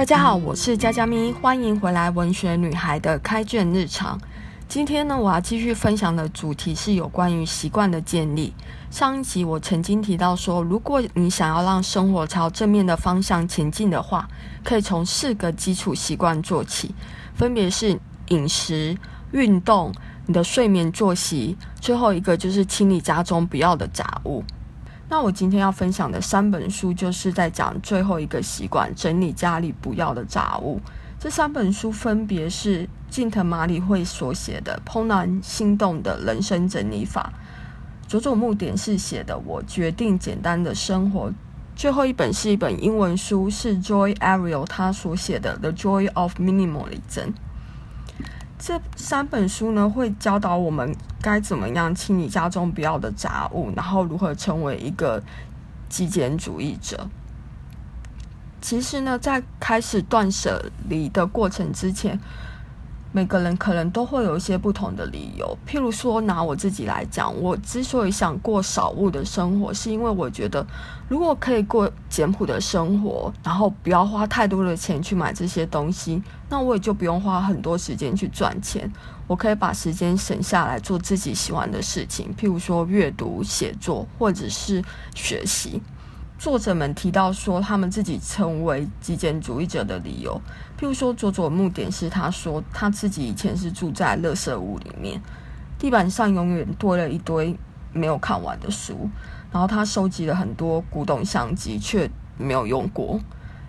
大家好，我是佳佳咪，欢迎回来文学女孩的开卷日常。今天呢，我要继续分享的主题是有关于习惯的建立。上一集我曾经提到说，如果你想要让生活朝正面的方向前进的话，可以从四个基础习惯做起，分别是饮食、运动、你的睡眠作息，最后一个就是清理家中不要的杂物。那我今天要分享的三本书，就是在讲最后一个习惯：整理家里不要的杂物。这三本书分别是近藤麻理惠所写的《怦然心动的人生整理法》，佐佐木典士写的《我决定简单的生活》，最后一本是一本英文书，是 Joy Ariel 他所写的《The Joy of Minimalism》。这三本书呢，会教导我们该怎么样清理家中不要的杂物，然后如何成为一个极简主义者。其实呢，在开始断舍离的过程之前，每个人可能都会有一些不同的理由。譬如说，拿我自己来讲，我之所以想过少物的生活，是因为我觉得，如果可以过简朴的生活，然后不要花太多的钱去买这些东西，那我也就不用花很多时间去赚钱。我可以把时间省下来做自己喜欢的事情，譬如说阅读、写作，或者是学习。作者们提到说，他们自己成为极简主义者的理由，譬如说佐佐木典是，他说他自己以前是住在垃圾屋里面，地板上永远堆了一堆没有看完的书，然后他收集了很多古董相机，却没有用过，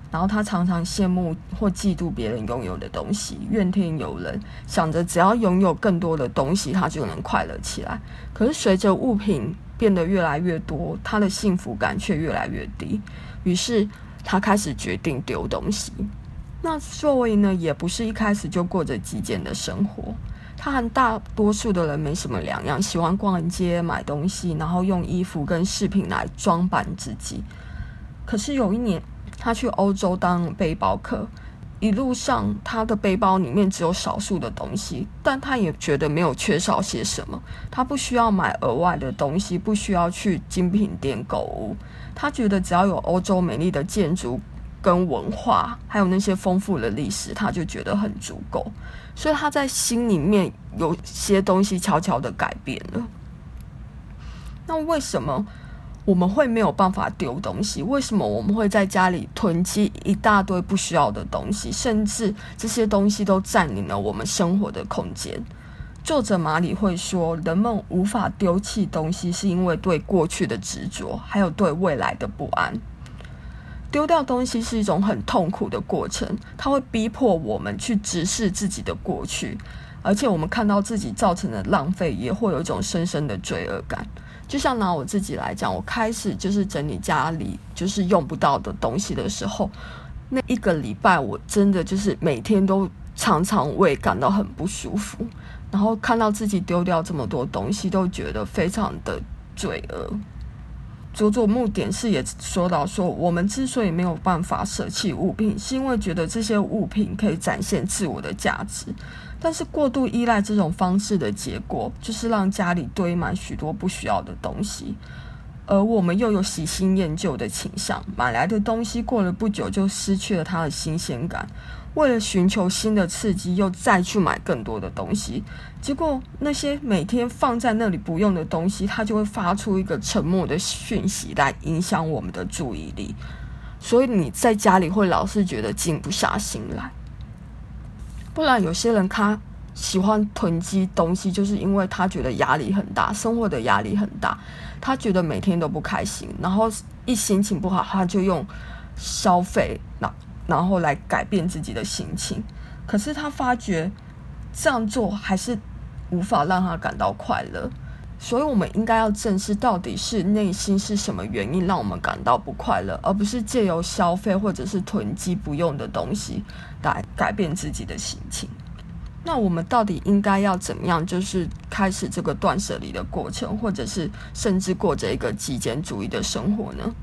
然后他常常羡慕或嫉妒别人拥有的东西，怨天尤人，想着只要拥有更多的东西，他就能快乐起来。可是随着物品变得越来越多，他的幸福感却越来越低。于是他开始决定丢东西。那作为呢，也不是一开始就过着极简的生活。他和大多数的人没什么两样，喜欢逛街买东西，然后用衣服跟饰品来装扮自己。可是有一年，他去欧洲当背包客。一路上，他的背包里面只有少数的东西，但他也觉得没有缺少些什么。他不需要买额外的东西，不需要去精品店购物。他觉得只要有欧洲美丽的建筑跟文化，还有那些丰富的历史，他就觉得很足够。所以他在心里面有些东西悄悄的改变了。那为什么？我们会没有办法丢东西，为什么我们会在家里囤积一大堆不需要的东西，甚至这些东西都占领了我们生活的空间？作者马里会说，人们无法丢弃东西，是因为对过去的执着，还有对未来的不安。丢掉东西是一种很痛苦的过程，它会逼迫我们去直视自己的过去，而且我们看到自己造成的浪费，也会有一种深深的罪恶感。就像拿我自己来讲，我开始就是整理家里就是用不到的东西的时候，那一个礼拜我真的就是每天都常常胃感到很不舒服，然后看到自己丢掉这么多东西，都觉得非常的罪恶。佐佐木典士也说到说，我们之所以没有办法舍弃物品，是因为觉得这些物品可以展现自我的价值。但是过度依赖这种方式的结果，就是让家里堆满许多不需要的东西，而我们又有喜新厌旧的倾向，买来的东西过了不久就失去了它的新鲜感。为了寻求新的刺激，又再去买更多的东西，结果那些每天放在那里不用的东西，它就会发出一个沉默的讯息来影响我们的注意力。所以你在家里会老是觉得静不下心来。不然，有些人他喜欢囤积东西，就是因为他觉得压力很大，生活的压力很大，他觉得每天都不开心，然后一心情不好，他就用消费然。然后来改变自己的心情，可是他发觉这样做还是无法让他感到快乐，所以我们应该要正视到底是内心是什么原因让我们感到不快乐，而不是借由消费或者是囤积不用的东西来改变自己的心情。那我们到底应该要怎么样，就是开始这个断舍离的过程，或者是甚至过着一个极简主义的生活呢？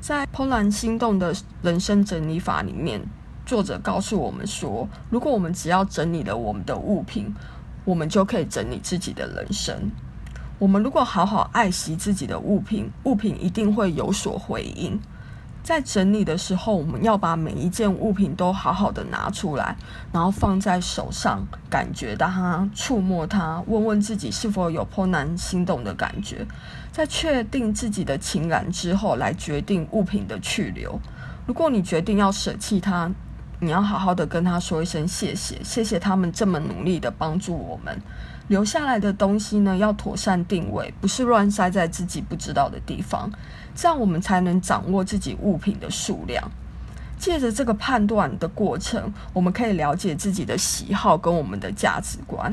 在《怦然心动的人生整理法》里面，作者告诉我们说，如果我们只要整理了我们的物品，我们就可以整理自己的人生。我们如果好好爱惜自己的物品，物品一定会有所回应。在整理的时候，我们要把每一件物品都好好的拿出来，然后放在手上，感觉到它，触摸它，问问自己是否有怦然心动的感觉。在确定自己的情感之后，来决定物品的去留。如果你决定要舍弃它，你要好好的跟他说一声谢谢，谢谢他们这么努力的帮助我们。留下来的东西呢，要妥善定位，不是乱塞在自己不知道的地方，这样我们才能掌握自己物品的数量。借着这个判断的过程，我们可以了解自己的喜好跟我们的价值观。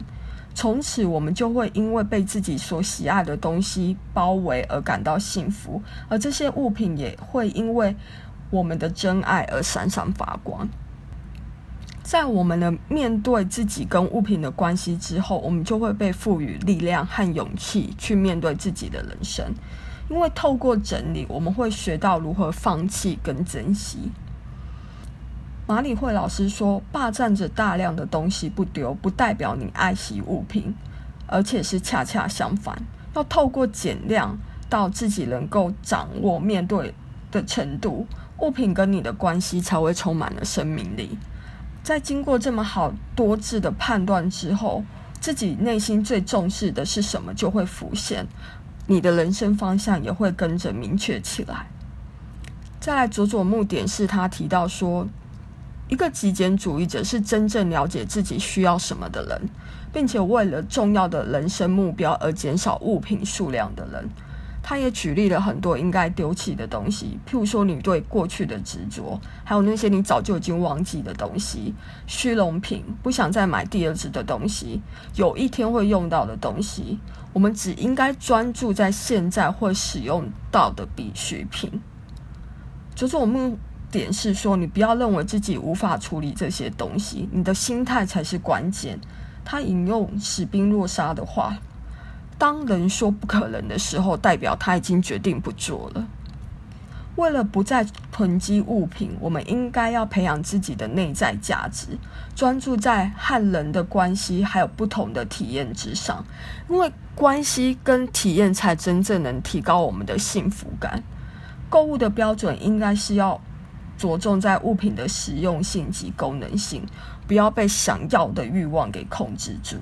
从此，我们就会因为被自己所喜爱的东西包围而感到幸福，而这些物品也会因为我们的真爱而闪闪发光。在我们的面对自己跟物品的关系之后，我们就会被赋予力量和勇气去面对自己的人生。因为透过整理，我们会学到如何放弃跟珍惜。马里惠老师说：“霸占着大量的东西不丢，不代表你爱惜物品，而且是恰恰相反。要透过减量到自己能够掌握面对的程度，物品跟你的关系才会充满了生命力。”在经过这么好多次的判断之后，自己内心最重视的是什么就会浮现，你的人生方向也会跟着明确起来。再来，佐佐木点是他提到说，一个极简主义者是真正了解自己需要什么的人，并且为了重要的人生目标而减少物品数量的人。他也举例了很多应该丢弃的东西，譬如说你对过去的执着，还有那些你早就已经忘记的东西，虚荣品，不想再买第二次的东西，有一天会用到的东西。我们只应该专注在现在会使用到的必需品。就是我们点是说，你不要认为自己无法处理这些东西，你的心态才是关键。他引用史宾诺莎的话。当人说不可能的时候，代表他已经决定不做了。为了不再囤积物品，我们应该要培养自己的内在价值，专注在和人的关系还有不同的体验之上，因为关系跟体验才真正能提高我们的幸福感。购物的标准应该是要着重在物品的实用性及功能性，不要被想要的欲望给控制住。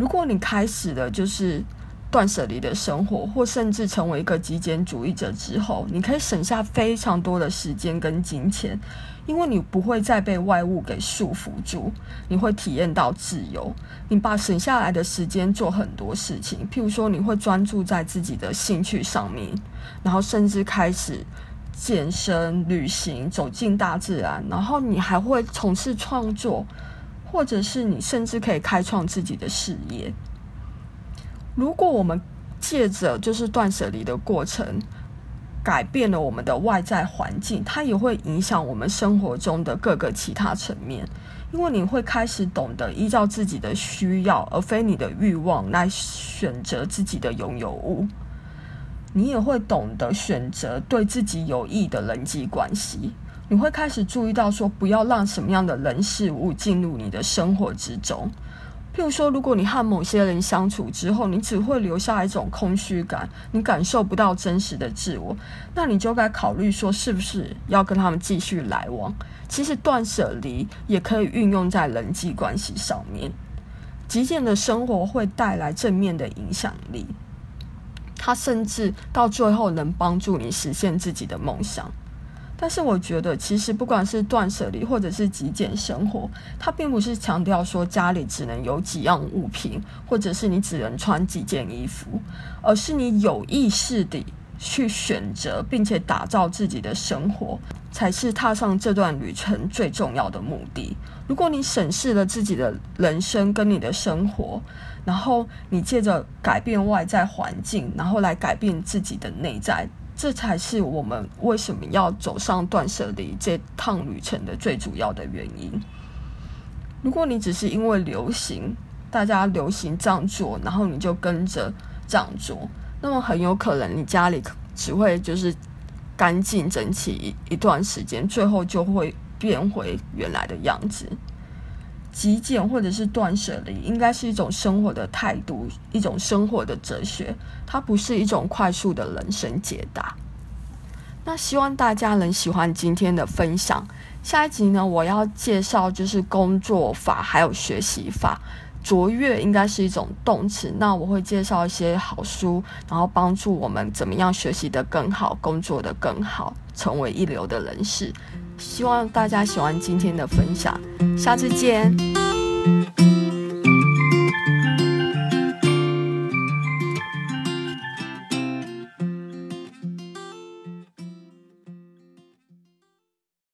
如果你开始了就是断舍离的生活，或甚至成为一个极简主义者之后，你可以省下非常多的时间跟金钱，因为你不会再被外物给束缚住，你会体验到自由。你把省下来的时间做很多事情，譬如说你会专注在自己的兴趣上面，然后甚至开始健身、旅行、走进大自然，然后你还会从事创作。或者是你甚至可以开创自己的事业。如果我们借着就是断舍离的过程，改变了我们的外在环境，它也会影响我们生活中的各个其他层面。因为你会开始懂得依照自己的需要，而非你的欲望来选择自己的拥有物。你也会懂得选择对自己有益的人际关系。你会开始注意到说，不要让什么样的人事物进入你的生活之中。譬如说，如果你和某些人相处之后，你只会留下一种空虚感，你感受不到真实的自我，那你就该考虑说，是不是要跟他们继续来往？其实断舍离也可以运用在人际关系上面。极简的生活会带来正面的影响力，它甚至到最后能帮助你实现自己的梦想。但是我觉得，其实不管是断舍离或者是极简生活，它并不是强调说家里只能有几样物品，或者是你只能穿几件衣服，而是你有意识地去选择，并且打造自己的生活，才是踏上这段旅程最重要的目的。如果你审视了自己的人生跟你的生活，然后你借着改变外在环境，然后来改变自己的内在。这才是我们为什么要走上断舍离这趟旅程的最主要的原因。如果你只是因为流行，大家流行这样做，然后你就跟着这样做，那么很有可能你家里只会就是干净整齐一一段时间，最后就会变回原来的样子。极简或者是断舍离，应该是一种生活的态度，一种生活的哲学，它不是一种快速的人生解答。那希望大家能喜欢今天的分享。下一集呢，我要介绍就是工作法还有学习法。卓越应该是一种动词，那我会介绍一些好书，然后帮助我们怎么样学习得更好，工作得更好，成为一流的人士。希望大家喜欢今天的分享，下次见。